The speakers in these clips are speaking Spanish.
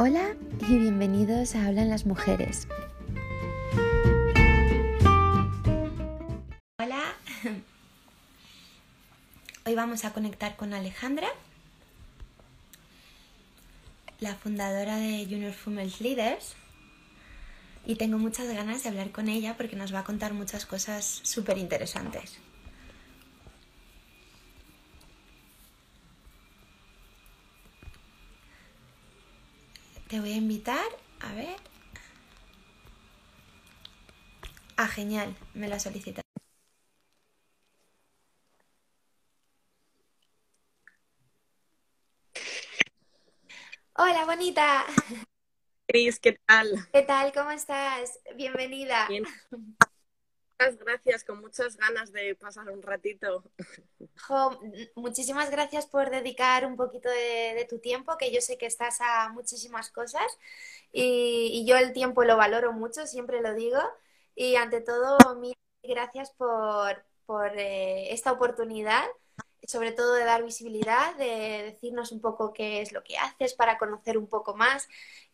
Hola y bienvenidos a Hablan las Mujeres. Hola, hoy vamos a conectar con Alejandra, la fundadora de Junior Female Leaders. Y tengo muchas ganas de hablar con ella porque nos va a contar muchas cosas súper interesantes. Te voy a invitar, a ver. Ah, genial, me la solicita. Hola, bonita. Cris, ¿qué tal? ¿Qué tal? ¿Cómo estás? Bienvenida. Bien. Muchas gracias, con muchas ganas de pasar un ratito. Jo, muchísimas gracias por dedicar un poquito de, de tu tiempo, que yo sé que estás a muchísimas cosas y, y yo el tiempo lo valoro mucho, siempre lo digo. Y ante todo, mil gracias por, por eh, esta oportunidad, sobre todo de dar visibilidad, de decirnos un poco qué es lo que haces para conocer un poco más.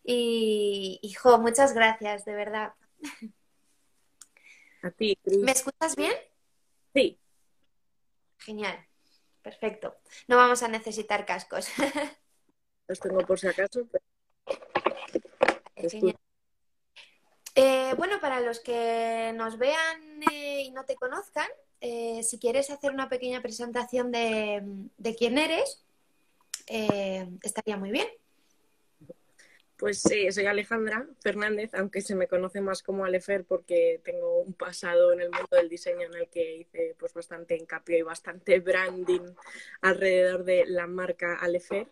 Y, y jo, muchas gracias, de verdad. A ti, Cris. ¿Me escuchas bien? Sí, Genial, perfecto. No vamos a necesitar cascos. los tengo por si acaso. pero Genial. Eh, bueno, para los que nos vean eh, y no te conozcan, eh, si quieres hacer una pequeña presentación de, de quién eres, estaría muy bien. Pues sí, soy Alejandra Fernández, aunque se me conoce más como Alefer porque tengo un pasado en el mundo del diseño en el que hice pues bastante hincapié y bastante branding alrededor de la marca Alefer.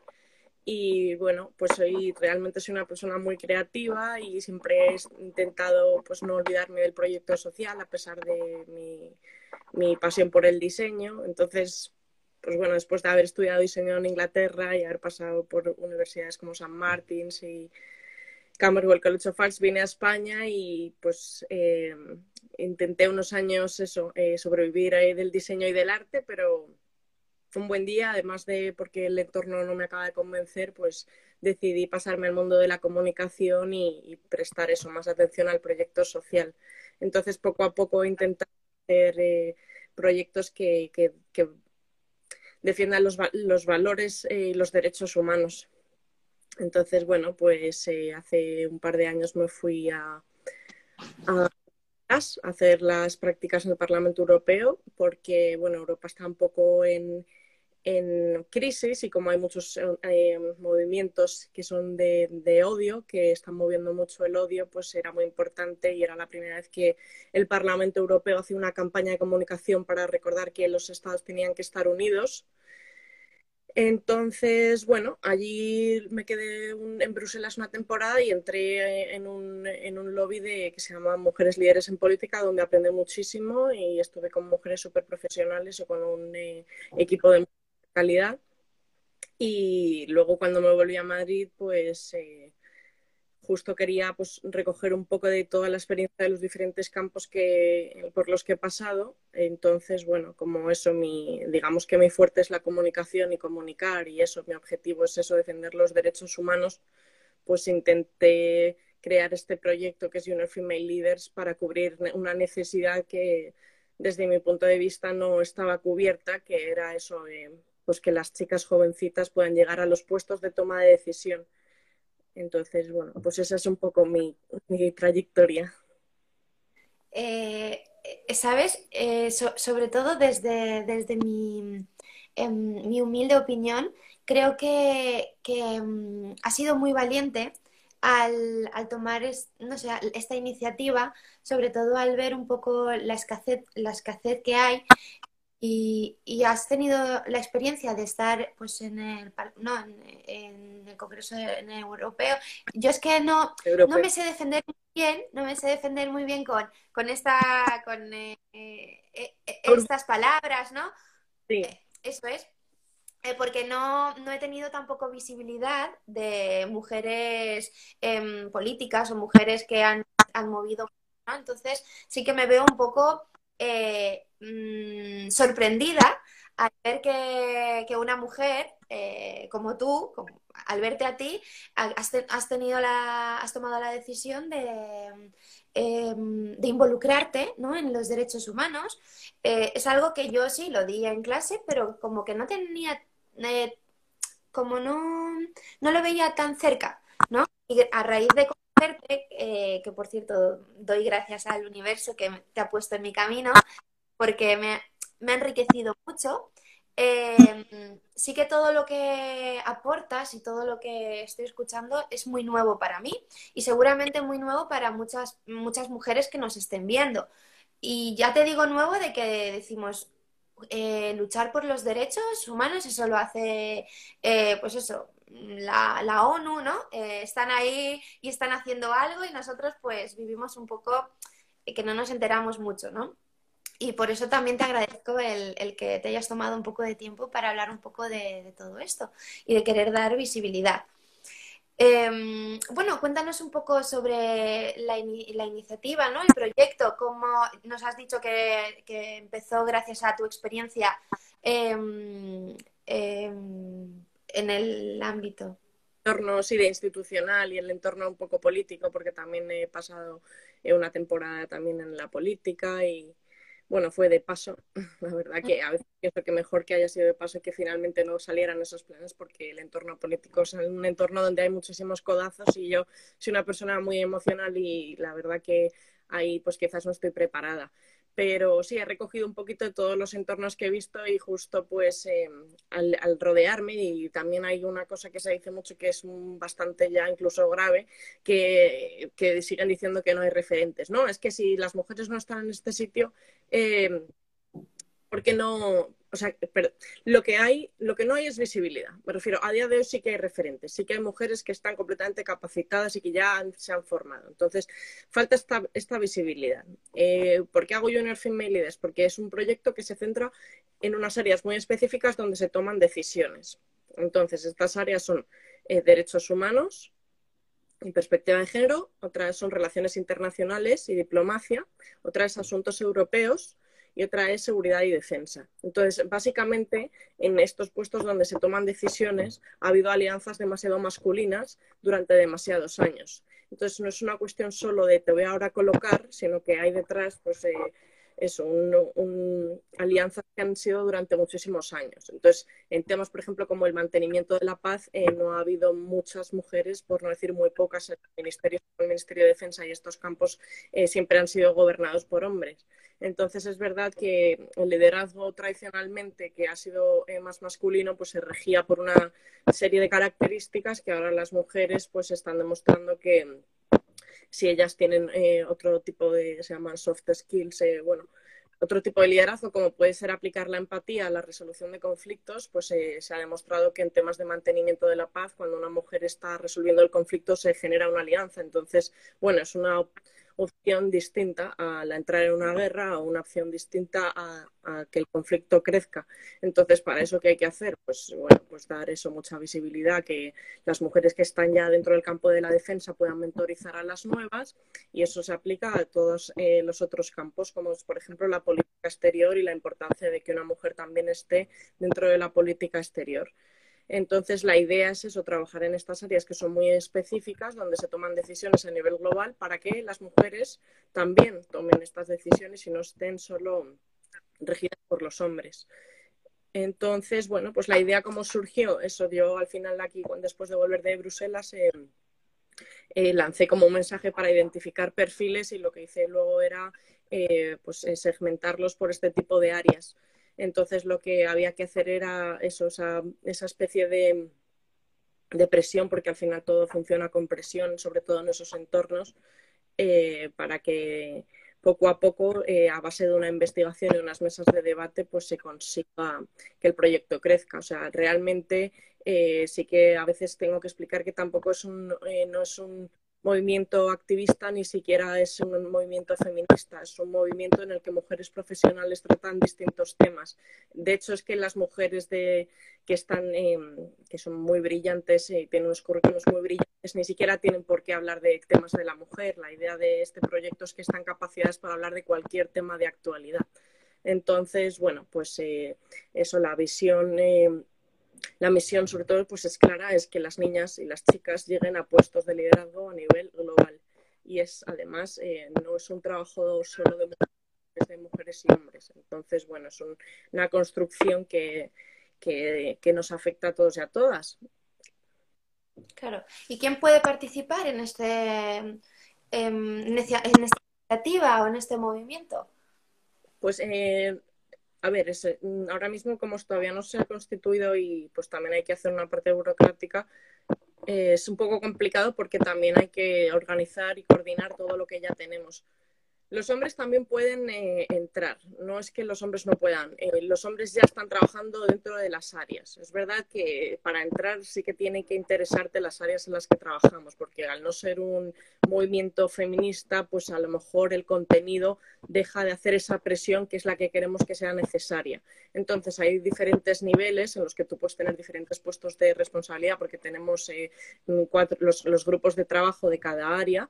Y bueno, pues soy realmente soy una persona muy creativa y siempre he intentado pues no olvidarme del proyecto social a pesar de mi, mi pasión por el diseño. Entonces, pues bueno, después de haber estudiado diseño en Inglaterra y haber pasado por universidades como St. Martins y Camberwell College of Arts, vine a España y pues eh, intenté unos años eso, eh, sobrevivir eh, del diseño y del arte, pero fue un buen día, además de porque el entorno no me acaba de convencer, pues decidí pasarme al mundo de la comunicación y, y prestar eso, más atención al proyecto social. Entonces, poco a poco he intentado hacer eh, proyectos que defiendan los, los valores eh, y los derechos humanos. Entonces, bueno, pues eh, hace un par de años me fui a a hacer las prácticas en el Parlamento Europeo porque, bueno, Europa está un poco en, en crisis y como hay muchos eh, movimientos que son de, odio, que están moviendo mucho el odio, pues era muy importante y era la primera vez que el Parlamento Europeo hacía una campaña de comunicación para recordar que los estados tenían que estar unidos. Entonces, bueno, allí me quedé en Bruselas una temporada y entré en un, en un lobby de, que se llama Mujeres Líderes en Política, donde aprendí muchísimo y estuve con mujeres súper profesionales o con un eh, equipo de calidad. Y luego cuando me volví a Madrid, pues eh, justo quería pues, recoger un poco de toda la experiencia de los diferentes campos que, por los que he pasado. Entonces, bueno, como eso, mi, digamos que mi fuerte es la comunicación y comunicar y eso, mi objetivo es eso, defender los derechos humanos, pues intenté crear este proyecto que es Junior Female Leaders para cubrir una necesidad que desde mi punto de vista no estaba cubierta, que era eso, eh, pues que las chicas jovencitas puedan llegar a los puestos de toma de decisión. Entonces, bueno, pues esa es un poco mi, mi trayectoria. Eh, ¿sabes? Eh, so- sobre todo desde, desde mi, em, mi humilde opinión, creo que, que, em, has sido muy valiente al, al tomar es- no sé, esta iniciativa, sobre todo al ver un poco la escasez, la escasez que hay y, y has tenido la experiencia de estar pues en el, no, en, en el Congreso de- en el Europeo. Yo es que no, no me sé defender muy bien, no me sé defender muy bien con, con esta, con eh, eh, eh, estas palabras, ¿no? Sí, Eso es. Eh, porque no, no he tenido tampoco visibilidad de mujeres em, políticas o mujeres que han, han movido, ¿no? Entonces sí que me veo un poco eh, mm, sorprendida al ver que, una mujer eh, como tú, al verte a ti, has, tenido la, has tomado la decisión de, em, de involucrarte en los derechos humanos. Eh, es algo que yo sí lo di en clase, pero como que no tenía, eh, como no, no lo veía tan cerca, ¿no? Y a raíz de conocerte, que por cierto doy gracias al universo que te ha puesto en mi camino, porque me, me ha enriquecido mucho. Em, sí que todo lo que aportas y todo lo que estoy escuchando es muy nuevo para mí y seguramente muy nuevo para muchas, muchas mujeres que nos estén viendo. Y ya te digo nuevo de que decimos, eh, luchar por los derechos humanos, eso lo hace, eh, pues eso, la, la ONU, ¿no? Eh, están ahí y están haciendo algo y nosotros pues vivimos un poco que no nos enteramos mucho, ¿no? Y por eso también te agradezco el, que te hayas tomado un poco de tiempo para hablar un poco de, todo esto y de querer dar visibilidad. Em, bueno, cuéntanos un poco sobre la, iniciativa, ¿no? El proyecto, cómo nos has dicho que, empezó gracias a tu experiencia em, em, en el ámbito. entorno sí, de institucional y el entorno un poco político, porque también he pasado una temporada también en la política y, bueno, fue de paso. La verdad que a veces pienso que mejor que haya sido de paso y que finalmente no salieran esos planes porque el entorno político es un entorno donde hay muchísimos codazos y yo soy una persona muy emocional y la verdad que ahí pues quizás no estoy preparada pero sí, he recogido un poquito de todos los entornos que he visto y justo pues eh, al, rodearme y también hay una cosa que se dice mucho que es bastante ya incluso grave, que, siguen diciendo que no hay referentes, ¿no? Es que si las mujeres no están en este sitio, eh, ¿por qué no, o sea, pero lo que hay, lo que no hay es visibilidad. Me refiero, a día de hoy sí que hay referentes, sí que hay mujeres que están completamente capacitadas y que ya se han formado. Entonces, falta esta, esta visibilidad. Eh, ¿Por qué hago Junior Female Leaders? Porque es un proyecto que se centra en unas áreas muy específicas donde se toman decisiones. Entonces, estas áreas son eh, derechos humanos, y perspectiva de género, otras son relaciones internacionales y diplomacia, otras asuntos europeos, y otra es seguridad y defensa. Entonces, básicamente, en estos puestos donde se toman decisiones, ha habido alianzas demasiado masculinas durante demasiados años. Entonces, no es una cuestión solo de te voy ahora a colocar, sino que hay detrás, pues, eh, un, alianzas que han sido durante muchísimos años. Entonces, en temas, por ejemplo, como el mantenimiento de la paz, eh, no ha habido muchas mujeres, por no decir muy pocas, en el Ministerio, el Ministerio de Defensa y estos campos eh, siempre han sido gobernados por hombres. Entonces, es verdad que el liderazgo tradicionalmente, que ha sido eh, más masculino, pues se regía por una serie de características que ahora las mujeres pues están demostrando que si ellas tienen eh, otro tipo de, se llaman soft skills, eh, bueno, otro tipo de liderazgo, como puede ser aplicar la empatía a la resolución de conflictos, pues se ha demostrado que en temas de mantenimiento de la paz, cuando una mujer está resolviendo el conflicto, se genera una alianza. Entonces, bueno, es una opción distinta a la entrar en una guerra o una opción distinta a, que el conflicto crezca. Entonces, para eso, ¿qué hay que hacer? Pues, bueno, pues dar eso mucha visibilidad, que las mujeres que están ya dentro del campo de la defensa puedan mentorizar a las nuevas y eso se aplica a todos eh, los otros campos, como por ejemplo la política exterior y la importancia de que una mujer también esté dentro de la política exterior. Entonces, la idea es eso, trabajar en estas áreas que son muy específicas, donde se toman decisiones a nivel global para que las mujeres también tomen estas decisiones y no estén solo regidas por los hombres. Entonces, bueno, pues la idea cómo surgió, eso dio al final aquí, después de volver de Bruselas, eh, eh, lancé como un mensaje para identificar perfiles y lo que hice luego era eh, pues, segmentarlos por este tipo de áreas. Entonces lo que había que hacer era esa, especie de, presión, porque al final todo funciona con presión, sobre todo en esos entornos, eh, para que poco a poco, eh, a base de una investigación y unas mesas de debate, pues se consiga que el proyecto crezca. O sea, realmente eh, sí que a veces tengo que explicar que tampoco es un, no es un movimiento activista ni siquiera es un movimiento feminista, es un movimiento en el que mujeres profesionales tratan distintos temas. De hecho, es que las mujeres de, que están, que son muy brillantes y tienen unos currículos muy brillantes, ni siquiera tienen por qué hablar de temas de la mujer. La idea de este proyecto es que están capacidades para hablar de cualquier tema de actualidad. Entonces, bueno, pues eh, eso, la visión, eh, la misión sobre todo pues es clara, es que las niñas y las chicas lleguen a puestos de liderazgo a nivel global. Y es además, eh, no es un trabajo solo de mujeres, de mujeres y hombres. Entonces, bueno, es una construcción que, que, nos afecta a todos y a todas. Claro. ¿Y quién puede participar en, este, em, en, esta iniciativa o en este movimiento? Pues, eh, a ver, mm, ahora mismo como todavía no se ha constituido y pues también hay que hacer una parte burocrática, eh, es un poco complicado porque también hay que organizar y coordinar todo lo que ya tenemos. Los hombres también pueden eh, entrar, no es que los hombres no puedan, eh, los hombres ya están trabajando dentro de las áreas. Es verdad que para entrar sí que tiene que interesarte las áreas en las que trabajamos, porque al no ser un movimiento feminista, pues a lo mejor el contenido deja de hacer esa presión que es la que queremos que sea necesaria. Entonces hay diferentes niveles en los que tú puedes tener diferentes puestos de responsabilidad, porque tenemos eh, los grupos de trabajo de cada área.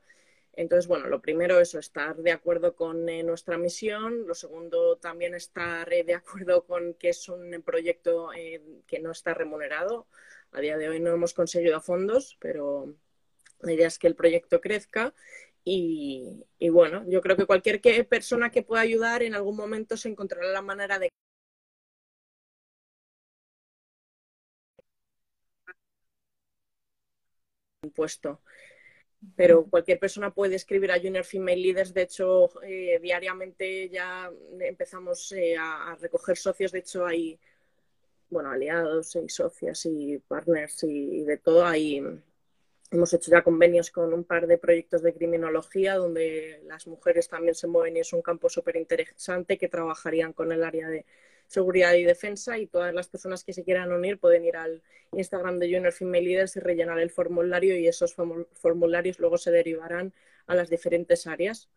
Entonces, bueno, lo primero es estar de acuerdo con eh, nuestra misión. Lo segundo, también estar eh, de acuerdo con que es un proyecto eh, que no está remunerado. A día de hoy no hemos conseguido fondos, pero la idea es que el proyecto crezca. Y, bueno, yo creo que cualquier persona que pueda ayudar en algún momento se encontrará la manera de puesto pero cualquier persona puede escribir a Junior Female Leaders. De hecho, eh, diariamente ya empezamos eh, a, recoger socios. De hecho, hay bueno, aliados y socias y partners y, de todo. Ahí hemos hecho ya convenios con un par de proyectos de criminología donde las mujeres también se mueven y es un campo súper interesante que trabajarían con el área de seguridad y defensa y todas las personas que se quieran unir pueden ir al Instagram de Junior Female Leaders y rellenar el formulario y esos formularios luego se derivarán a las diferentes áreas.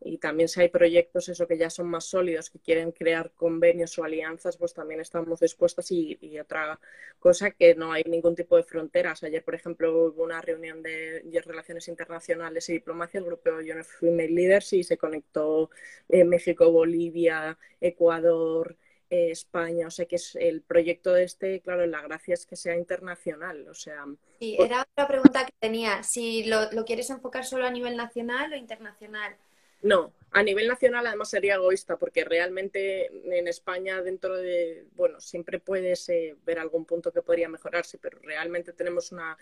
Y también si hay proyectos eso que ya son más sólidos, que quieren crear convenios o alianzas, pues también estamos dispuestos y, otra cosa que no hay ningún tipo de fronteras. Ayer, por ejemplo, hubo una reunión de, Relaciones Internacionales y Diplomacia, el grupo Junior Female Leaders, y se conectó eh, México, Bolivia, Ecuador, eh, España, o sea que es el proyecto de este, claro, la gracia es que sea internacional, o sea... Sí, era otra pregunta que tenía, si lo, quieres enfocar solo a nivel nacional o internacional. No, a nivel nacional además sería egoísta porque realmente en España dentro de, bueno, siempre puedes eh, ver algún punto que podría mejorarse, pero realmente tenemos una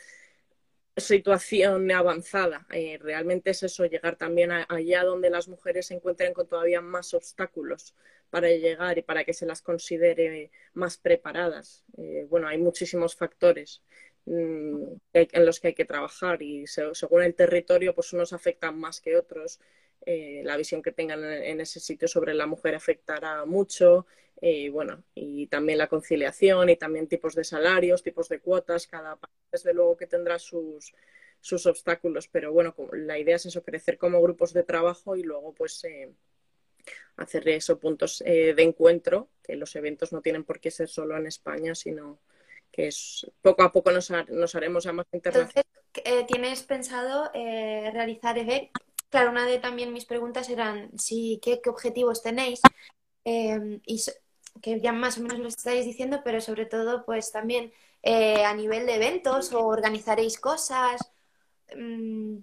situación avanzada. Eh, realmente es eso, llegar también allá donde las mujeres se encuentren con todavía más obstáculos para llegar y para que se las considere más preparadas. Eh, bueno, hay muchísimos factores mm, en los que hay que trabajar y según el territorio, pues unos afectan más que otros. Eh, la visión que tengan en, ese sitio sobre la mujer afectará mucho. Eh, bueno, y también la conciliación y también tipos de salarios, tipos de cuotas. Cada país, desde luego, que tendrá sus, sus obstáculos, pero bueno, la idea es eso, crecer como grupos de trabajo y luego, pues, hacer esos puntos eh, de encuentro, que los eventos no tienen por qué ser solo en España, sino que es poco a poco nos, haremos a más internacionales. Entonces, eh, ¿tienes pensado eh, realizar eventos? Claro, una de también mis preguntas eran si qué, objetivos tenéis em, y que ya más o menos lo estáis diciendo, pero sobre todo pues también a nivel de eventos o organizaréis cosas. Mm,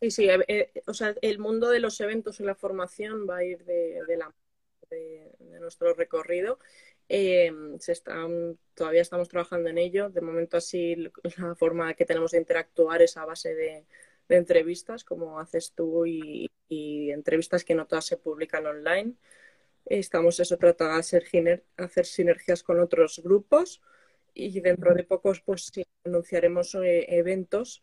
Sí, sí, eh, eh, o sea, el mundo de los eventos y la formación va a ir de, la, de, nuestro recorrido. Eh, se están, todavía estamos trabajando en ello. De momento así la forma que tenemos de interactuar es a base de, entrevistas, como haces tú, y, entrevistas que no todas se publican online. Estamos eso tratando de hacer, hacer sinergias con otros grupos y dentro de pocos pues anunciaremos eventos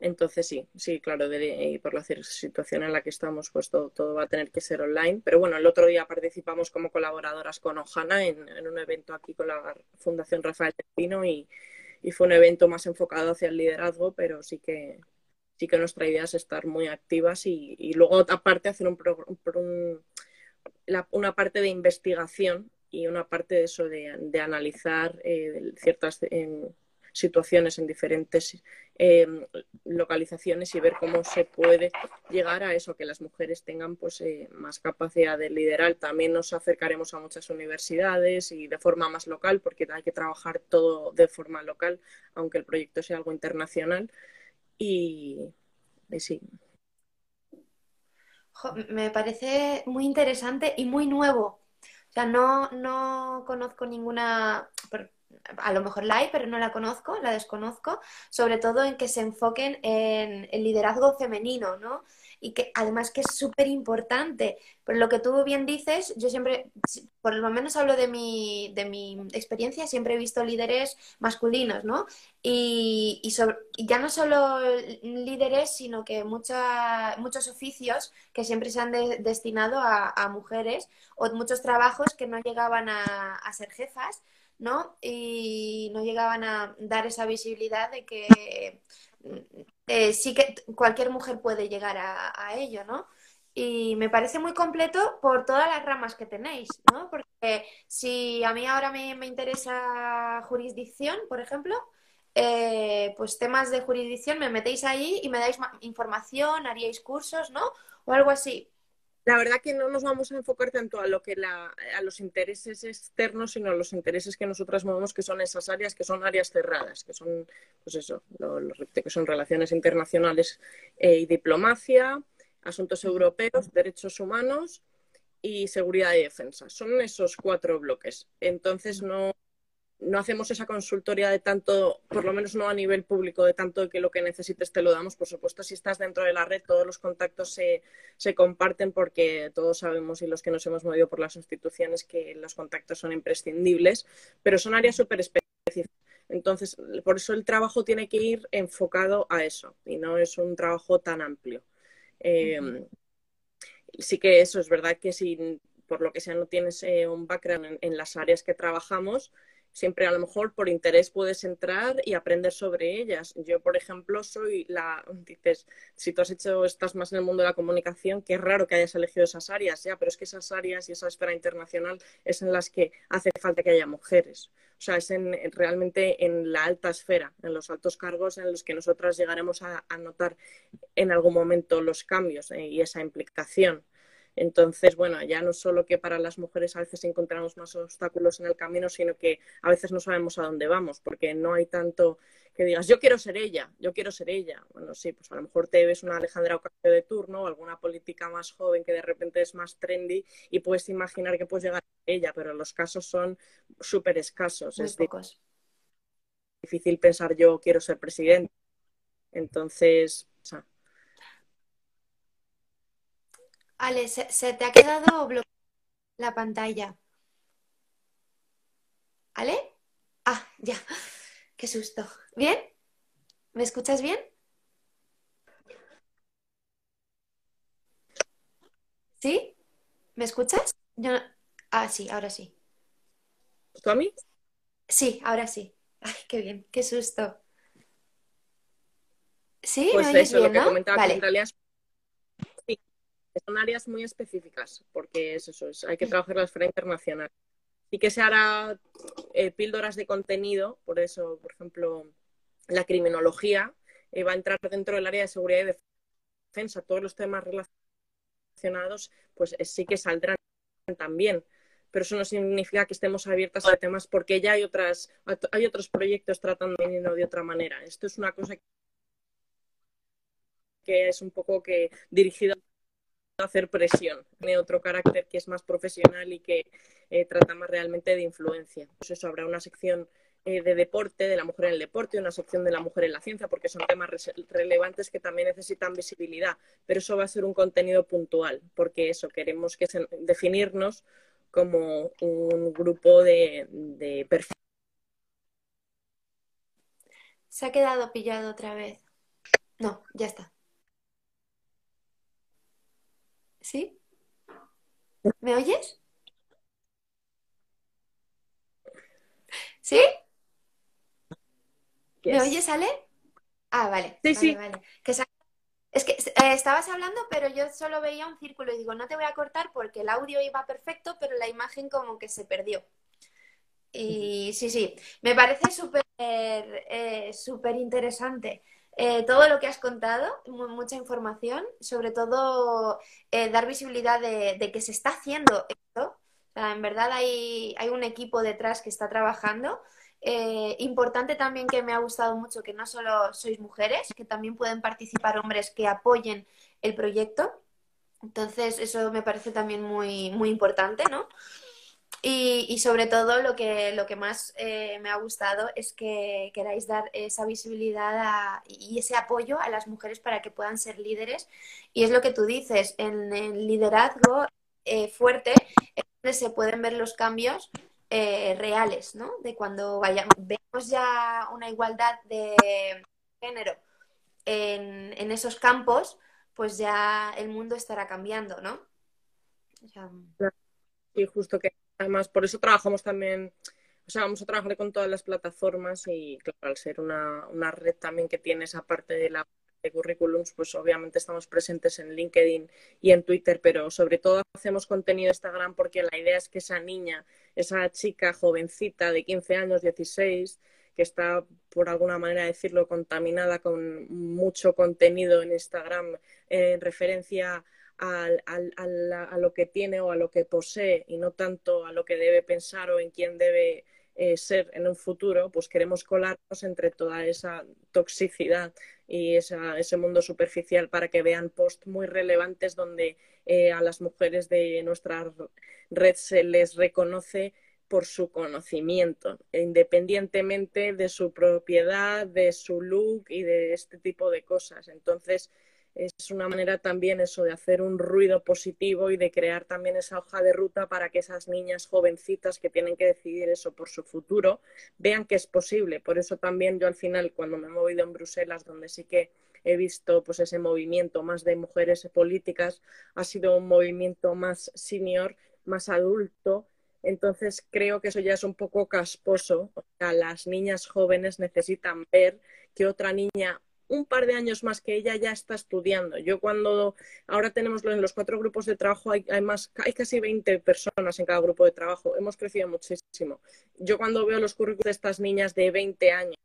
entonces sí, sí, claro, y por la situación en la que estamos, pues todo, va a tener que ser online. Pero bueno, el otro día participamos como colaboradoras con Ojana en, un evento aquí con la Fundación Rafael Pino y, fue un evento más enfocado hacia el liderazgo, pero sí que sí que nuestra idea es estar muy activas y, luego aparte hacer un, una parte de investigación y una parte de eso de, analizar eh, ciertas situaciones, en diferentes em, localizaciones y ver cómo se puede llegar a eso, que las mujeres tengan pues eh, más capacidad de liderar. También nos acercaremos a muchas universidades y de forma más local, porque hay que trabajar todo de forma local, aunque el proyecto sea algo internacional. Y, y sí, me parece muy interesante y muy nuevo. O sea, no, no conozco ninguna, a lo mejor la hay, pero no la conozco, la desconozco, sobre todo en que se enfoquen en el liderazgo femenino, ¿no? y que además que es súper importante. Por lo que tú bien dices, yo siempre, por lo menos hablo de mi, de mi experiencia, siempre he visto líderes masculinos, ¿no? Y, y, ya no solo líderes, sino que mucha, muchos oficios que siempre se han destinado a, mujeres o muchos trabajos que no llegaban a, a ser jefas. ¿No? Y no llegaban a dar esa visibilidad de que eh, sí que cualquier mujer puede llegar a, ello, ¿no? Y me parece muy completo por todas las ramas que tenéis, ¿no? Porque si a mí ahora me, interesa jurisdicción, por ejemplo, eh, pues temas de jurisdicción, me metéis ahí y me dais información, haríais cursos, ¿no? O algo así. La verdad que no nos vamos a enfocar tanto a lo que a los intereses externos, sino a los intereses que nosotras movemos, que son esas áreas, que son áreas cerradas, que son, pues eso, lo, que son relaciones internacionales eh, y diplomacia, asuntos europeos, derechos humanos y seguridad y defensa. Son esos cuatro bloques. Entonces no, no hacemos esa consultoría de tanto, por lo menos no a nivel público, de tanto que lo que necesites te lo damos. Por supuesto, si estás dentro de la red, todos los contactos se, se comparten porque todos sabemos y los que nos hemos movido por las instituciones que los contactos son imprescindibles, pero son áreas súper específicas. Entonces, por eso el trabajo tiene que ir enfocado a eso y no es un trabajo tan amplio. Eh, sí que eso es verdad que si por lo que sea no tienes eh, un background en las áreas que trabajamos, siempre a lo mejor por interés puedes entrar y aprender sobre ellas. Yo, por ejemplo, soy la, dices, si tú has hecho, estás más en el mundo de la comunicación, qué raro que hayas elegido esas áreas, ya, pero es que esas áreas y esa esfera internacional es en las que hace falta que haya mujeres. O sea, es en, realmente en la alta esfera, en los altos cargos en los que nosotras llegaremos a, notar en algún momento los cambios eh, y esa implicación. Entonces, bueno, ya no solo que para las mujeres a veces encontramos más obstáculos en el camino, sino que a veces no sabemos a dónde vamos, porque no hay tanto que digas, yo quiero ser ella, yo quiero ser ella. Bueno, sí, pues a lo mejor te ves una Alejandra Ocasio de turno o alguna política más joven que de repente es más trendy y puedes imaginar que puedes llegar a ella, pero los casos son súper escasos. es pocos. difícil pensar yo quiero ser presidente. Entonces, o sea, Ale, se, te ha quedado bloqueada la pantalla. ¿Ale? Ah, ya. Qué susto. ¿Bien? ¿Me escuchas bien? ¿Sí? ¿Me escuchas? Ah, sí, ahora sí. ¿Tú a mí? Sí, ahora sí. Ay, qué bien, qué susto. ¿Sí? Pues ¿Me oyes bien, lo que ¿no? vale. en realidad son áreas muy específicas, porque es eso, hay que trabajar la esfera internacional. Y que se hará eh, píldoras de contenido, por eso, por ejemplo, la criminología eh, va a entrar dentro del área de seguridad y defensa. Todos los temas relacionados, pues eh, sí que saldrán también. Pero eso no significa que estemos abiertas a temas porque ya hay otras, hay otros proyectos tratando de otra manera. Esto es una cosa que es un poco que dirigido hacer presión, tiene otro carácter que es más profesional y que eh, trata más realmente de influencia. Pues eso, habrá una sección eh, de deporte, de la mujer en el deporte, una sección de la mujer en la ciencia, porque son temas relevantes que también necesitan visibilidad, pero eso va a ser un contenido puntual, porque eso, queremos que definirnos como un grupo de, de. Se ha quedado pillado otra vez. No, ya está. ¿Sí? ¿Me oyes? ¿Sí? ¿Me oyes, Ale? Ah, vale. Sí, sí. Es que eh, estabas hablando, pero yo solo veía un círculo y digo, no te voy a cortar porque el audio iba perfecto, pero la imagen como que se perdió. Y sí, sí, me parece súper eh, súper interesante. Eh, todo lo que has contado, mucha información, sobre todo eh, dar visibilidad de, que se está haciendo esto. en verdad hay, hay, un equipo detrás que está trabajando. Eh, importante también que me ha gustado mucho que no solo sois mujeres, que también pueden participar hombres que apoyen el proyecto. Entonces, eso me parece también muy, muy importante, ¿no? Y, sobre todo lo que, lo que más eh, me ha gustado es que queráis dar esa visibilidad y ese apoyo a las mujeres para que puedan ser líderes. Y es lo que tú dices, en el liderazgo eh, fuerte es donde se pueden ver los cambios eh, reales, ¿no? De cuando vayamos, vemos ya una igualdad de género en, en esos campos, pues ya el mundo estará cambiando, ¿no? y justo que Además, por eso trabajamos también, o sea, vamos a trabajar con todas las plataformas y, claro, al ser una, una red también que tiene esa parte de la de currículums, pues obviamente estamos presentes en LinkedIn y en Twitter, pero sobre todo hacemos contenido en Instagram porque la idea es que esa niña, esa chica jovencita de 15 años, 16, que está, por alguna manera decirlo, contaminada con mucho contenido en Instagram en referencia a lo que tiene o a lo que posee y no tanto a lo que debe pensar o en quién debe eh, ser en un futuro, pues queremos colarnos entre toda esa toxicidad y ese mundo superficial para que vean posts muy relevantes donde eh, a las mujeres de nuestra red se les reconoce por su conocimiento, independientemente de su propiedad, de su look y de este tipo de cosas. Entonces, es una manera también eso de hacer un ruido positivo y de crear también esa hoja de ruta para que esas niñas jovencitas que tienen que decidir eso por su futuro vean que es posible. Por eso también yo al final cuando me he movido en Bruselas, donde sí que he visto pues ese movimiento más de mujeres políticas, ha sido un movimiento más senior, más adulto. Entonces creo que eso ya es un poco casposo. O sea, las niñas jóvenes necesitan ver que otra niña un par de años más que ella ya está estudiando. Yo cuando ahora tenemos en los cuatro grupos de trabajo hay, hay, más, hay casi 20 personas en cada grupo de trabajo. Hemos crecido muchísimo. Yo cuando veo los currículos de estas niñas de 20 años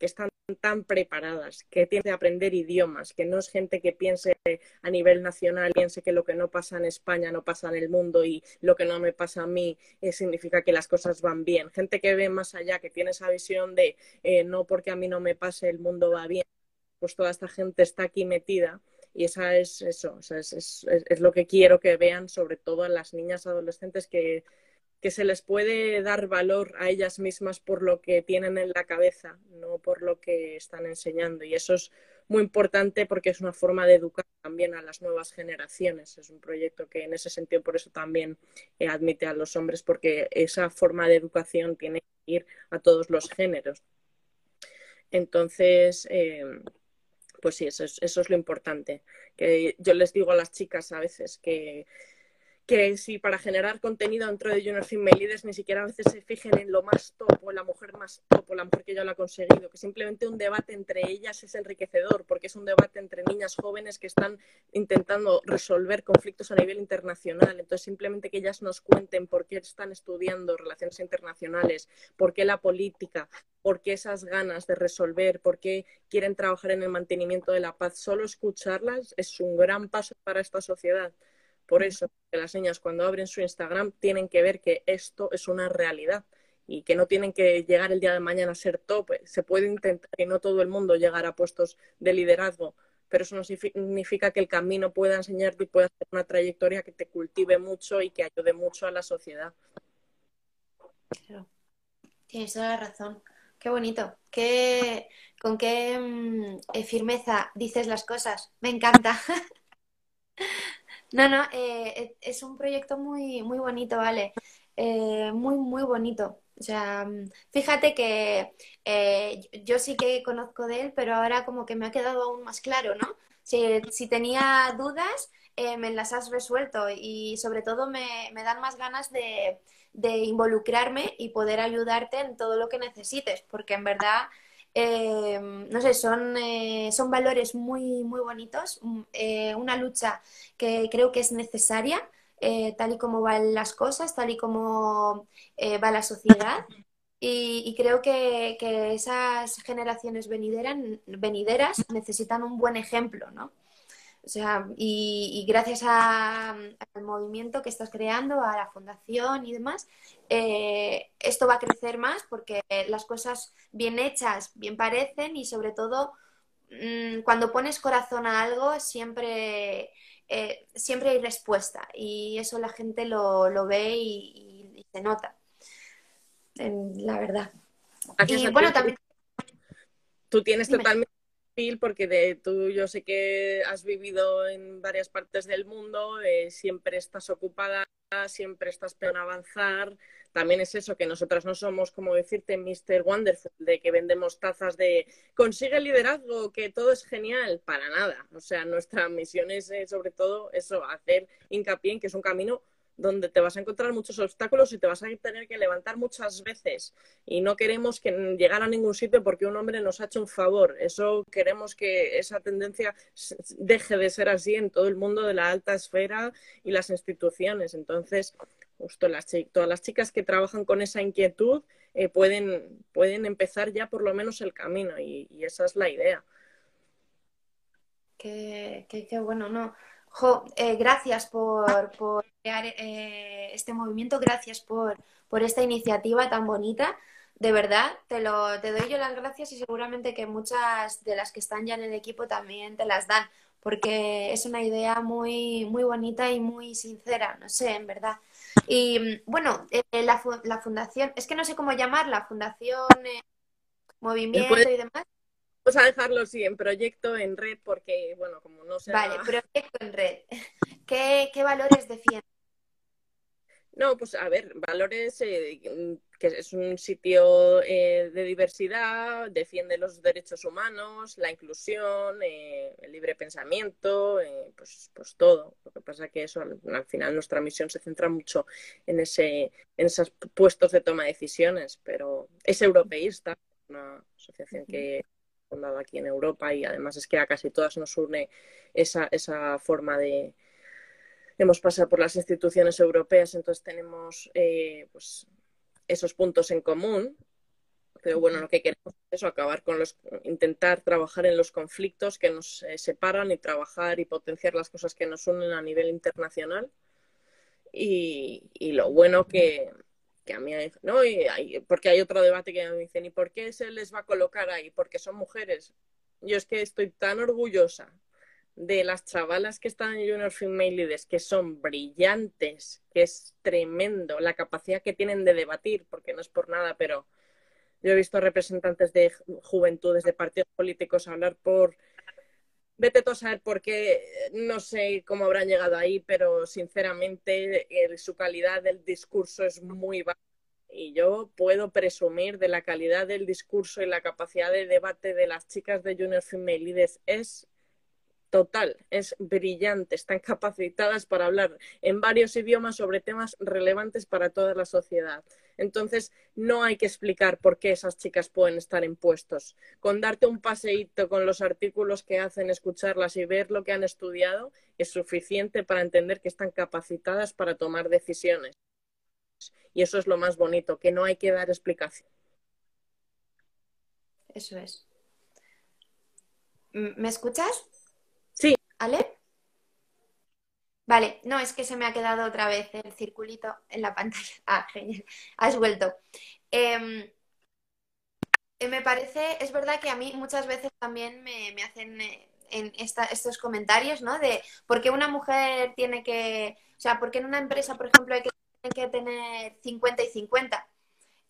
que están tan preparadas, que tienen que aprender idiomas, que no es gente que piense a nivel nacional, piense que lo que no pasa en España no pasa en el mundo y lo que no me pasa a mí eh, significa que las cosas van bien. Gente que ve más allá, que tiene esa visión de eh, no porque a mí no me pase el mundo va bien. Pues toda esta gente está aquí metida y esa es eso, es, es lo que quiero que vean sobre todo a las niñas adolescentes que que se les puede dar valor a ellas mismas por lo que tienen en la cabeza, no por lo que están enseñando. Y eso es muy importante porque es una forma de educar también a las nuevas generaciones. Es un proyecto que en ese sentido por eso también eh, admite a los hombres porque esa forma de educación tiene que ir a todos los géneros. Entonces, eh, pues sí, eso es, eso es lo importante. Que yo les digo a las chicas a veces que que si para generar contenido dentro de Junior Female Leaders ni siquiera a veces se fijen en lo más top o la mujer más top o la mujer que ya lo ha conseguido, que simplemente un debate entre ellas es enriquecedor porque es un debate entre niñas jóvenes que están intentando resolver conflictos a nivel internacional. Entonces, simplemente que ellas nos cuenten por qué están estudiando relaciones internacionales, por qué la política, por qué esas ganas de resolver, por qué quieren trabajar en el mantenimiento de la paz. Solo escucharlas es un gran paso para esta sociedad. Por eso, que las niñas cuando abren su Instagram tienen que ver que esto es una realidad y que no tienen que llegar el día de mañana a ser top. Se puede intentar y no todo el mundo llegar a puestos de liderazgo, pero eso no significa que el camino pueda enseñarte y pueda ser una trayectoria que te cultive mucho y que ayude mucho a la sociedad. Tienes toda la razón. Qué bonito. Qué, con qué mm, eh, firmeza dices las cosas. Me encanta. No, no, eh, es un proyecto muy, muy bonito, ¿vale? Eh, muy, muy bonito. O sea, mm, fíjate que eh, yo sí que conozco de él, pero ahora como que me ha quedado aún más claro, ¿no? Si, si tenía dudas, me las has resuelto y sobre todo me, me dan más ganas de, de involucrarme y poder ayudarte en todo lo que necesites, porque en verdad eh, no sé, son, eh, son valores muy, muy bonitos, mm, eh, una lucha que creo que es necesaria eh, tal y como van las cosas, tal y como eh, va la sociedad. Y, creo que, esas generaciones venideras necesitan un buen ejemplo, ¿no? O sea, y, gracias al movimiento que estás creando, a la fundación y demás, eh, esto va a crecer más porque las cosas bien hechas bien parecen y sobre todo mm, cuando pones corazón a algo siempre, eh, siempre hay respuesta y eso la gente lo, ve y, se nota, la verdad. y bueno, también... Tú tienes totalmente porque de, tú yo sé que has vivido en varias partes del mundo, eh, siempre estás ocupada, siempre estás en avanzar. También es eso, que nosotras no somos, como decirte, Mr. Wonderful, de que vendemos tazas de consigue liderazgo, que todo es genial, para nada. O sea, nuestra misión es eh, sobre todo eso, hacer hincapié en que es un camino donde te vas a encontrar muchos obstáculos y te vas a tener que levantar muchas veces. Y no queremos que llegar a ningún sitio porque un hombre nos ha hecho un favor. Eso queremos que esa tendencia deje de ser así en todo el mundo de la alta esfera y las instituciones. Entonces, justo las, todas las chicas que trabajan con esa inquietud eh, pueden, pueden empezar ya por lo menos el camino y, esa es la idea. Qué, bueno, ¿no? Jo, eh, gracias por, crear eh, este movimiento, gracias por, esta iniciativa tan bonita. De verdad, te, lo, te doy yo las gracias y seguramente que muchas de las que están ya en el equipo también te las dan, porque es una idea muy, muy bonita y muy sincera, no sé, en verdad. Y bueno, eh, la, la, fundación, es que no sé cómo llamarla, fundación, movimiento y demás. Vamos a dejarlo, sí, en proyecto, en red, porque, bueno, como no sé. Vale, proyecto en red. ¿Qué, valores defiende? No, pues a ver, valores eh, que es un sitio eh, de diversidad, defiende los derechos humanos, la inclusión, eh, el libre pensamiento, pues, pues todo. Lo que pasa es que eso, al, final, nuestra misión se centra mucho en, ese, en esos puestos de toma de decisiones, pero es europeísta, una asociación que fundado aquí en Europa y además es que a casi todas nos une esa, esa forma de... Hemos pasado por las instituciones europeas, entonces tenemos eh, pues, esos puntos en común, pero bueno, lo que queremos es eso, acabar con los, intentar trabajar en los conflictos que nos eh, separan y trabajar y potenciar las cosas que nos unen a nivel internacional. Y, y lo bueno que, ¿no? Y porque hay otro debate que me dicen, ¿y por qué se les va a colocar ahí? Porque son mujeres. Yo es que estoy tan orgullosa de las chavalas que están en Junior Female Leaders, que son brillantes, que es tremendo la capacidad que tienen de debatir, porque no es por nada, pero yo he visto representantes de juventudes, de partidos políticos hablar por vete tú a saber por qué, no sé cómo habrán llegado ahí, pero sinceramente su calidad del discurso es muy baja. Y yo puedo presumir de la calidad del discurso y la capacidad de debate de las chicas de Junior Female Leaders. Es total, es brillante, están capacitadas para hablar en varios idiomas sobre temas relevantes para toda la sociedad. Entonces, no hay que explicar por qué esas chicas pueden estar en puestos. Con darte un paseíto con los artículos que hacen, escucharlas y ver lo que han estudiado es suficiente para entender que están capacitadas para tomar decisiones. Y eso es lo más bonito, que no hay que dar explicación. Eso es. ¿Me escuchas? ¿Ale? Vale, no, es que se me ha quedado otra vez el circulito en la pantalla. Ah, genial, has vuelto. Em, eh, me parece, es verdad que a mí muchas veces también me, hacen eh, en estos comentarios, ¿no? De por qué una mujer tiene que, o sea, por qué en una empresa, por ejemplo, hay que, que tener 50 y 50.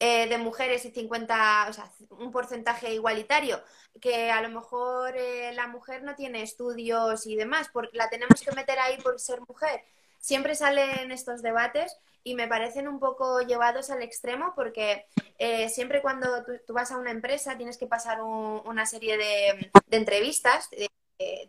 Eh, de mujeres y 50, o sea, un porcentaje igualitario, que a lo mejor eh, la mujer no tiene estudios y demás, porque la tenemos que meter ahí por ser mujer. Siempre salen estos debates y me parecen un poco llevados al extremo porque eh, siempre cuando tú, vas a una empresa tienes que pasar una serie de, entrevistas,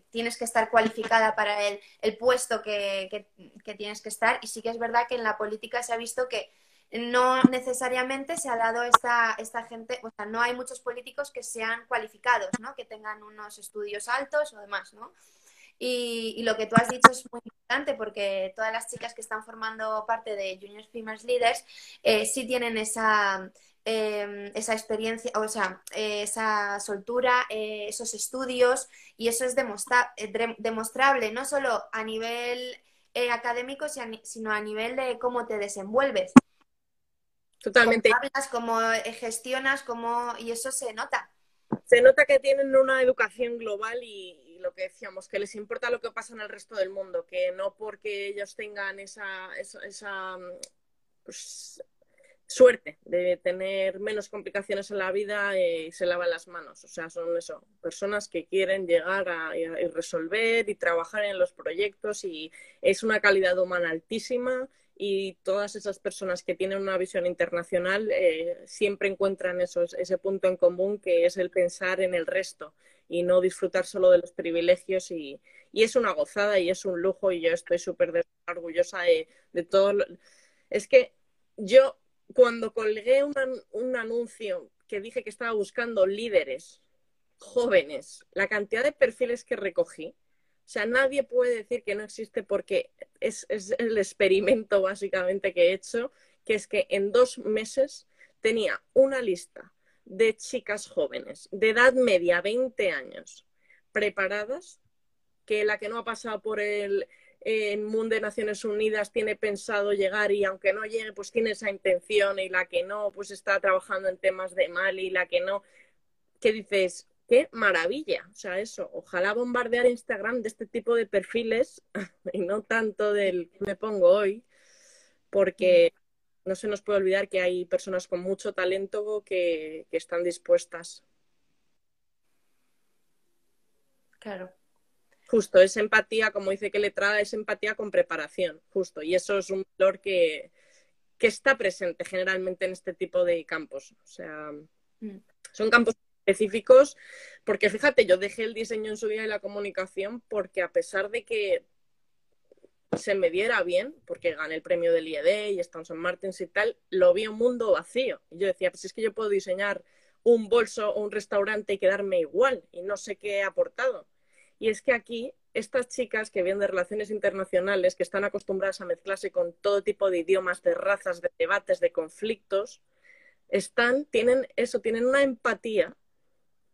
tienes que estar cualificada para el, puesto que, que tienes que estar y sí que es verdad que en la política se ha visto que no necesariamente se ha dado esta, esta gente, o sea, no hay muchos políticos que sean cualificados, ¿no? Que tengan unos estudios altos o demás, ¿no? Y, lo que tú has dicho es muy importante porque todas las chicas que están formando parte de Junior Females Leaders eh, sí tienen esa, em, esa experiencia, o sea, esa soltura, eh, esos estudios y eso es eh, demostrable no solo a nivel académico, sino a nivel de cómo te desenvuelves. Totalmente. Cómo hablas, cómo gestionas, cómo... y eso se nota. Se nota que tienen una educación global y, lo que decíamos, que les importa lo que pasa en el resto del mundo, que no porque ellos tengan esa, esa, pues, suerte de tener menos complicaciones en la vida y eh, se lavan las manos. O sea, son eso, personas que quieren llegar a, resolver y trabajar en los proyectos y es una calidad humana altísima y todas esas personas que tienen una visión internacional eh, siempre encuentran esos, ese punto en común que es el pensar en el resto y no disfrutar solo de los privilegios y, es una gozada y es un lujo y yo estoy súper orgullosa de, todo. Es que yo cuando colgué un, anuncio que dije que estaba buscando líderes jóvenes, la cantidad de perfiles que recogí, sea, nadie puede decir que no existe porque es, el experimento básicamente que he hecho, que es que en dos meses tenía una lista de chicas jóvenes de edad media, 20 años, preparadas, que la que no ha pasado por el, mundo de Naciones Unidas tiene pensado llegar y aunque no llegue, pues tiene esa intención y la que no, pues está trabajando en temas de Mali y la que no, que dices, qué maravilla, o sea, eso, ojalá bombardear Instagram de este tipo de perfiles y no tanto del que me pongo hoy, porque no se nos puede olvidar que hay personas con mucho talento que, están dispuestas. Claro. Justo, es empatía, como dice que letrada, es empatía con preparación, justo. Y eso es un valor que, está presente generalmente en este tipo de campos. O sea, mm. son campos específicos, porque fíjate, yo dejé el diseño en su día y la comunicación porque a pesar de que se me diera bien, porque gané el premio del IED y Stanson Martins y tal, lo vi un mundo vacío. Y yo decía, pues es que yo puedo diseñar un bolso o un restaurante y quedarme igual y no sé qué he aportado. Y es que aquí estas chicas que vienen de relaciones internacionales, que están acostumbradas a mezclarse con todo tipo de idiomas, de razas, de debates, de conflictos, están, tienen eso, tienen una empatía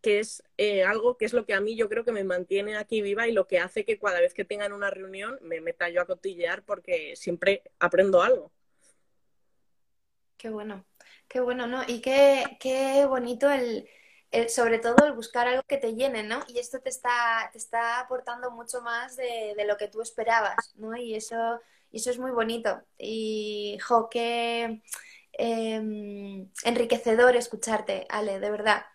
que es eh, algo que es lo que a mí yo creo que me mantiene aquí viva y lo que hace que cada vez que tengan una reunión me meta yo a cotillear porque siempre aprendo algo. Qué bueno, qué bueno, ¿no? Y qué, qué bonito el, sobre todo el buscar algo que te llene, ¿no? Y esto te está, te está aportando mucho más de, lo que tú esperabas, ¿no? Y eso, eso es muy bonito. Y, jo, qué em, enriquecedor escucharte, Ale, de verdad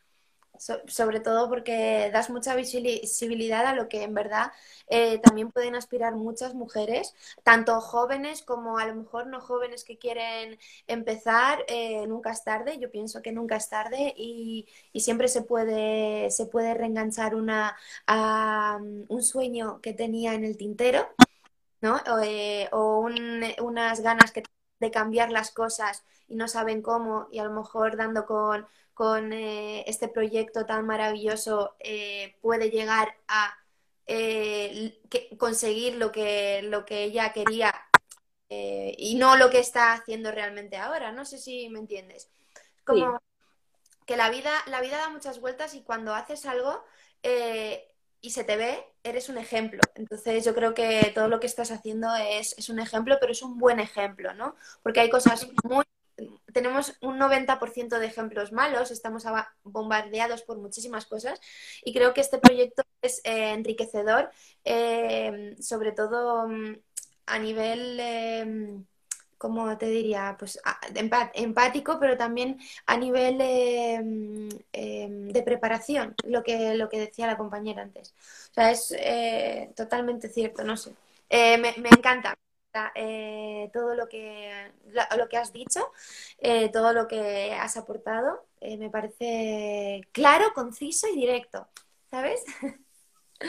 sobre todo porque das mucha visibilidad a lo que en verdad eh, también pueden aspirar muchas mujeres, tanto jóvenes como a lo mejor no jóvenes que quieren empezar, eh, nunca es tarde, yo pienso que nunca es tarde y, siempre se puede, se puede reenganchar una, a, un sueño que tenía en el tintero. ¿no? o, eh, unas ganas de cambiar las cosas y no saben cómo y a lo mejor dando con, con eh, este proyecto tan maravilloso eh, puede llegar a eh, conseguir lo que, lo que ella quería y no lo que está haciendo realmente ahora. No sé si me entiendes. Como que la vida, la vida da muchas vueltas y cuando haces algo y se te ve, eres un ejemplo. Entonces yo creo que todo lo que estás haciendo es, es un ejemplo, pero es un buen ejemplo, ¿no? Porque hay cosas muy tenemos un 90% de ejemplos malos, estamos bombardeados por muchísimas cosas y creo que este proyecto es eh, enriquecedor, eh, sobre todo mm, a nivel, eh, ¿cómo te diría? Pues empático, pero también a nivel de preparación, lo que, lo que decía la compañera antes. O sea, es totalmente cierto, no sé. me, me encanta. Eh, todo lo que, lo que has dicho, eh, todo lo que has aportado. Eh, me parece claro, conciso y directo, ¿sabes?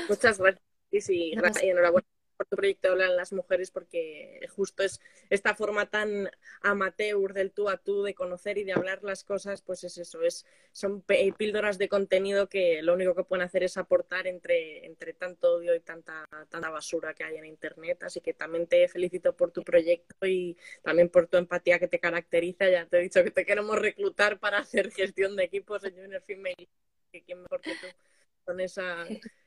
Muchas gracias y, enhorabuena por tu proyecto de hablar en las mujeres porque justo es esta forma tan amateur del tú a tú de conocer y de hablar las cosas, pues es eso, es, son píldoras de contenido que lo único que pueden hacer es aportar entre, entre tanto odio y tanta, tanta basura que hay en Internet. Así que también te felicito por tu proyecto y también por tu empatía que te caracteriza. Ya te he dicho que te queremos reclutar para hacer gestión de equipos en Junior Female, que quién mejor que tú con esa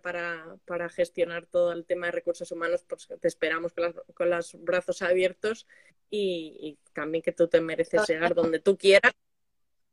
para, para gestionar todo el tema de recursos humanos, pues te esperamos con, con los brazos abiertos y, también que tú te mereces llegar donde tú quieras.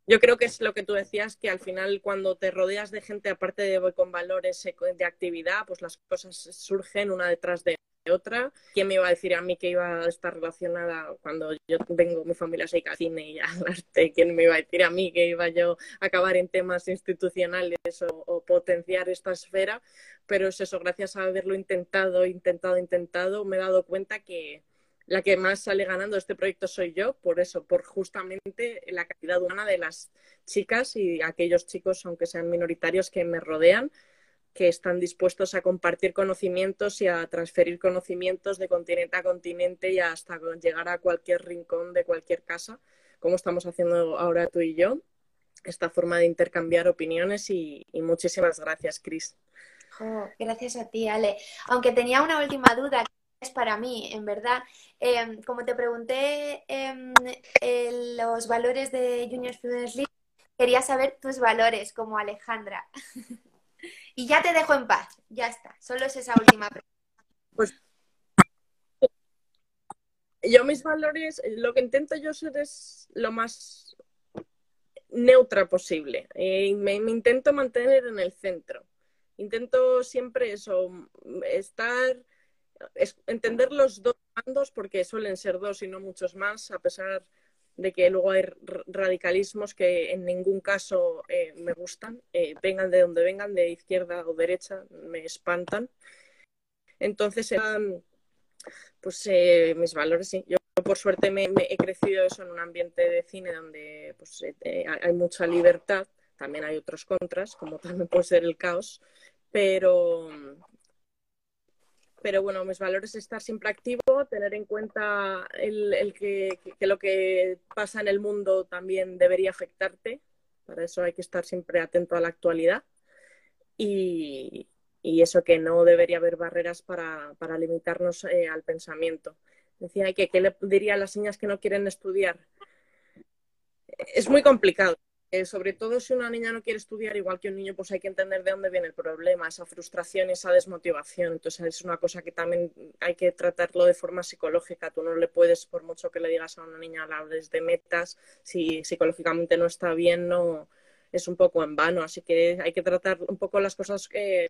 Yo creo que es lo que tú decías, que al final cuando te rodeas de gente, aparte de con valores de actividad, pues las cosas surgen una detrás de otra. ¿Quién me iba a decir a mí que iba a estar relacionada cuando yo vengo, mi familia se dedica al cine y al arte? ¿Quién me iba a decir a mí que iba yo a acabar en temas institucionales o, potenciar esta esfera? Pero es eso, gracias a haberlo intentado, intentado, intentado, me he dado cuenta que la que más sale ganando este proyecto soy yo, por eso, por justamente la calidad humana de las chicas y aquellos chicos, aunque sean minoritarios, que me rodean que están dispuestos a compartir conocimientos y a transferir conocimientos de continente a continente y hasta llegar a cualquier rincón de cualquier casa, como estamos haciendo ahora tú y yo. Esta forma de intercambiar opiniones y, muchísimas gracias, Cris. gracias a ti, Ale. Aunque tenía una última duda es para mí, en verdad. Em, como te pregunté em, los valores de Junior Students League, quería saber tus valores como Alejandra. Y ya te dejo en paz, ya está. Solo es esa última pregunta. Pues yo mis valores, lo que intento yo ser es lo más neutra posible. Eh, me, intento mantener en el centro. Intento siempre eso, estar, entender los dos bandos, porque suelen ser dos y no muchos más, a pesar de que luego hay radicalismos que en ningún caso eh, me gustan, eh, vengan de donde vengan, de izquierda o derecha, me espantan. Entonces, pues eh, mis valores, sí. Yo por suerte me, he crecido eso en un ambiente de cine donde pues, hay mucha libertad, también hay otros contras, como también puede ser el caos, pero, pero bueno, mis valores es estar siempre activo, tener en cuenta el, que, lo que pasa en el mundo también debería afectarte. Para eso hay que estar siempre atento a la actualidad. Y, eso que no debería haber barreras para, limitarnos eh, al pensamiento. Decía que ¿qué le diría a las niñas que no quieren estudiar? Es muy complicado eh, sobre todo si una niña no quiere estudiar igual que un niño, pues hay que entender de dónde viene el problema, esa frustración, esa desmotivación. Entonces es una cosa que también hay que tratarlo de forma psicológica. Tú no le puedes, por mucho que le digas a una niña, hables de metas, si psicológicamente no está bien, no es un poco en vano. Así que hay que tratar un poco las cosas eh,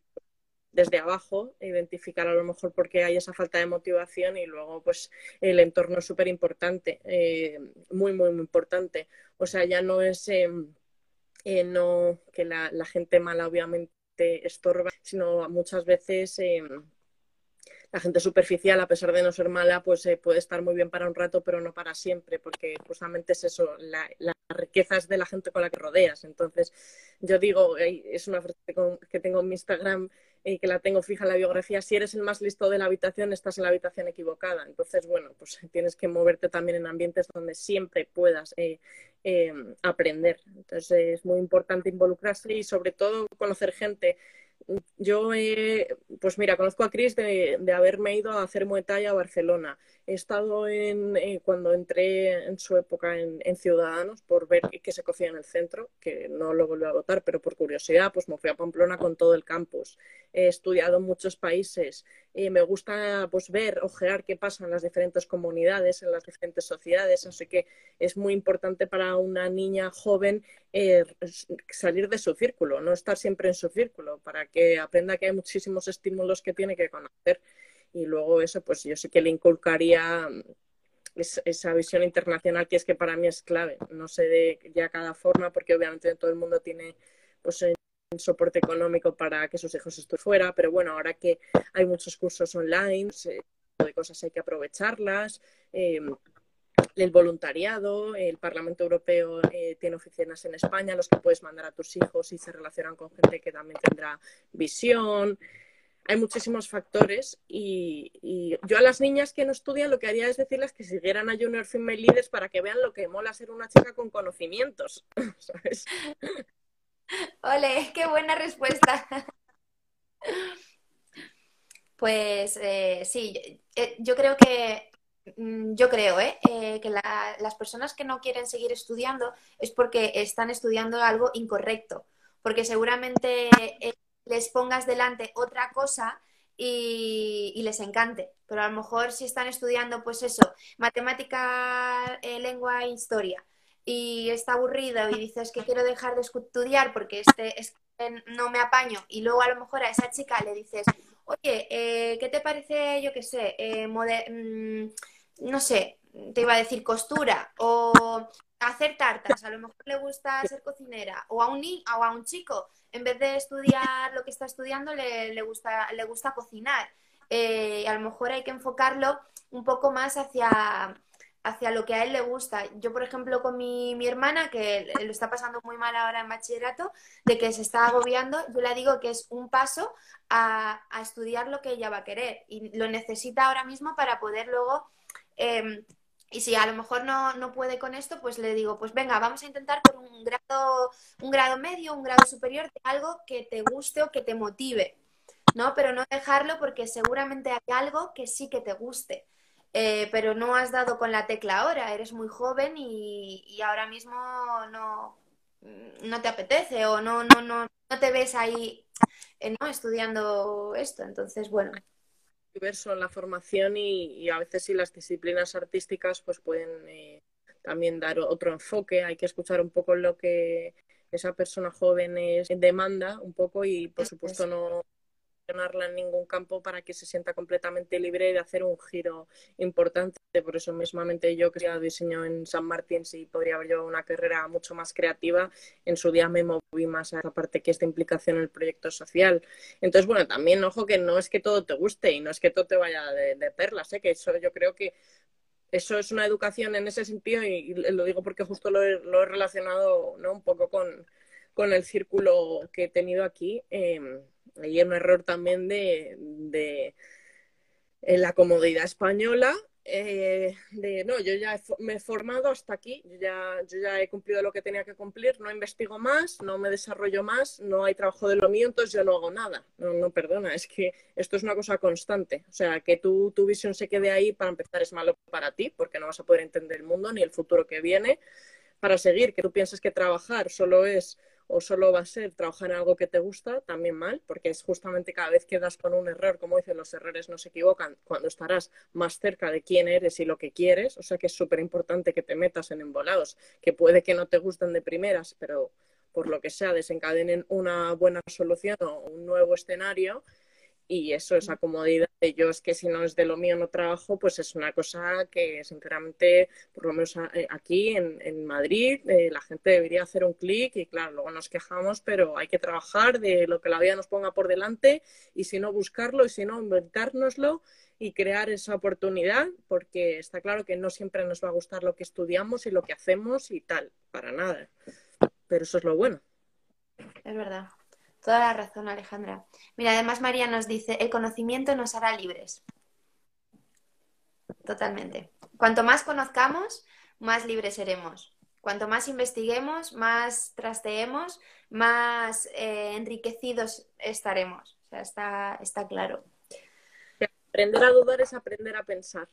desde abajo, identificar a lo mejor por qué hay esa falta de motivación y luego pues el entorno es súper importante, eh, muy, muy, muy importante. O sea, ya no es em, eh, no que la, gente mala obviamente estorba, sino muchas veces em, la gente superficial, a pesar de no ser mala, pues eh, puede estar muy bien para un rato, pero no para siempre, porque justamente es eso, la, la riqueza es de la gente con la que rodeas. Entonces, yo digo, es una frase que tengo en mi Instagram, y que la tengo fija en la biografía, si eres el más listo de la habitación, estás en la habitación equivocada. Entonces, bueno, pues tienes que moverte también en ambientes donde siempre puedas eh, eh, aprender. Entonces, es muy importante involucrarse y sobre todo conocer gente yo, pues mira, conozco a Chris de, haberme ido a hacer Muay Thai a Barcelona. He estado en, eh, cuando entré en su época en, Ciudadanos por ver qué se cocía en el centro, que no lo volví a votar, pero por curiosidad, pues me fui a Pamplona con todo el campus. He estudiado en muchos países. y me gusta pues ver, ojear qué pasa en las diferentes comunidades, en las diferentes sociedades. Así que es muy importante para una niña joven eh, salir de su círculo, no estar siempre en su círculo, para que aprenda que hay muchísimos estímulos que tiene que conocer. Y luego eso, pues yo sí que le inculcaría mm, esa visión internacional que es que para mí es clave. No sé de ya cada forma, porque obviamente todo el mundo tiene pues un soporte económico para que sus hijos estén fuera, pero bueno, ahora que hay muchos cursos online, de cosas hay que aprovecharlas. Eh, el voluntariado, el Parlamento Europeo eh, tiene oficinas en España, los que puedes mandar a tus hijos y se relacionan con gente que también tendrá visión. hay muchísimos factores y, yo a las niñas que no estudian lo que haría es decirles que siguieran a Junior Female Leaders para que vean lo que mola ser una chica con conocimientos, ¿sabes? Ole, qué buena respuesta. Pues eh, sí, eh, yo creo que yo creo ¿eh? eh que las personas que no quieren seguir estudiando es porque están estudiando algo incorrecto, porque seguramente les pongas delante otra cosa y, les encante. Pero a lo mejor si están estudiando, pues eso, matemática, eh, lengua e historia, y está aburrido y dices que quiero dejar de estudiar porque este es no me apaño, y luego a lo mejor a esa chica le dices, oye, eh, ¿qué te parece, yo qué sé, eh, mm, no sé, te iba a decir costura o hacer tartas, a lo mejor le gusta ser cocinera, o a un, o a un chico, en vez de estudiar lo que está estudiando, le, gusta, le gusta cocinar. Eh, a lo mejor hay que enfocarlo un poco más hacia, hacia lo que a él le gusta. Yo, por ejemplo, con mi, mi, hermana, que lo está pasando muy mal ahora en bachillerato, de que se está agobiando, yo le digo que es un paso a, a estudiar lo que ella va a querer. Y lo necesita ahora mismo para poder luego em, y si a lo mejor no, no, puede con esto, pues le digo, pues venga, vamos a intentar por un grado, un grado medio, un grado superior de algo que te guste o que te motive, ¿no? Pero no dejarlo porque seguramente hay algo que sí que te guste. Eh, pero no has dado con la tecla ahora, eres muy joven y, y ahora mismo no, no te apetece o no, no, no, no te ves ahí eh, estudiando esto. Entonces, bueno, diverso en la formación y, a veces sí las disciplinas artísticas pues pueden eh, también dar otro enfoque. Hay que escuchar un poco lo que esa persona joven es, demanda un poco y por supuesto no en ningún campo para que se sienta completamente libre de hacer un giro importante. Por eso mismamente yo quería diseño en San Martín, si podría haber yo una carrera mucho más creativa. En su día me moví más a esa parte que es de implicación en el proyecto social. Entonces, bueno, también ojo que no es que todo te guste y no es que todo te vaya de, perlas, ¿eh? que eso yo creo que eso es una educación en ese sentido y, lo digo porque justo lo he, relacionado ¿no? un poco con, con, el círculo que he tenido aquí. Eh, hay un error también de, de la comodidad española eh, de no, yo ya me he formado hasta aquí, yo ya, he cumplido lo que tenía que cumplir, no investigo más, no me desarrollo más, no hay trabajo de lo mío, entonces yo no hago nada. No, no, perdona, es que esto es una cosa constante. O sea, que tu visión se quede ahí, para empezar, es malo para ti, porque no vas a poder entender el mundo ni el futuro que viene. Para seguir, que tú pienses que trabajar solo es o solo va a ser trabajar en algo que te gusta, también mal, porque es justamente cada vez que das con un error, como dicen, los errores no se equivocan, cuando estarás más cerca de quién eres y lo que quieres, o sea que es súper importante que te metas en embolados, que puede que no te gusten de primeras, pero por lo que sea desencadenen una buena solución o un nuevo escenario y eso, esa comodidad de yo es que si no es de lo mío no trabajo, pues es una cosa que sinceramente, por lo menos eh, aquí en, Madrid, eh, la gente debería hacer un clic y claro, luego nos quejamos, pero hay que trabajar de lo que la vida nos ponga por delante y si no buscarlo y si no inventárnoslo y crear esa oportunidad, porque está claro que no siempre nos va a gustar lo que estudiamos y lo que hacemos y tal, para nada. Pero eso es lo bueno. Es verdad. Toda la razón, Alejandra. Mira, además María nos dice, el conocimiento nos hará libres. Totalmente. Cuanto más conozcamos, más libres seremos. Cuanto más investiguemos, más trasteemos, más eh, enriquecidos estaremos. O sea, está, está claro. Aprender a dudar es aprender a pensar.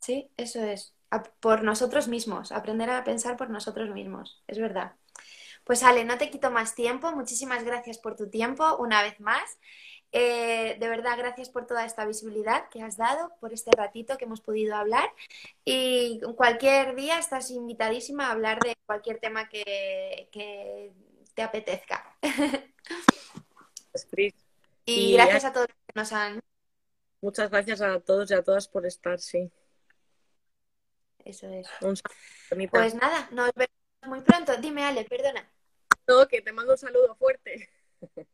Sí, eso es. por nosotros mismos, aprender a pensar por nosotros mismos. Es verdad. Pues Ale, no te quito más tiempo. Muchísimas gracias por tu tiempo una vez más. Eh, de verdad, gracias por toda esta visibilidad que has dado, por este ratito que hemos podido hablar. Y cualquier día estás invitadísima a hablar de cualquier tema que, te apetezca. y, gracias a todos los que nos han. Muchas gracias a todos y a todas por estar, sí. Eso es. pues nada, nos vemos muy pronto. Dime, Ale, perdona. No, que te mando un saludo fuerte.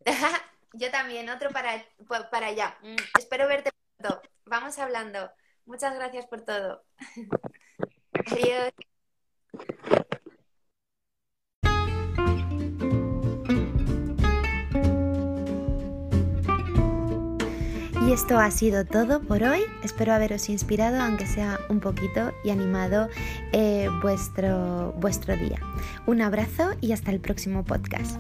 Yo también, otro para, para allá. Mm, espero verte pronto. Vamos hablando. Muchas gracias por todo. Adiós. Y esto ha sido todo por hoy. Espero haberos inspirado, aunque sea un poquito, y animado eh, vuestro, vuestro día. Un abrazo y hasta el próximo podcast.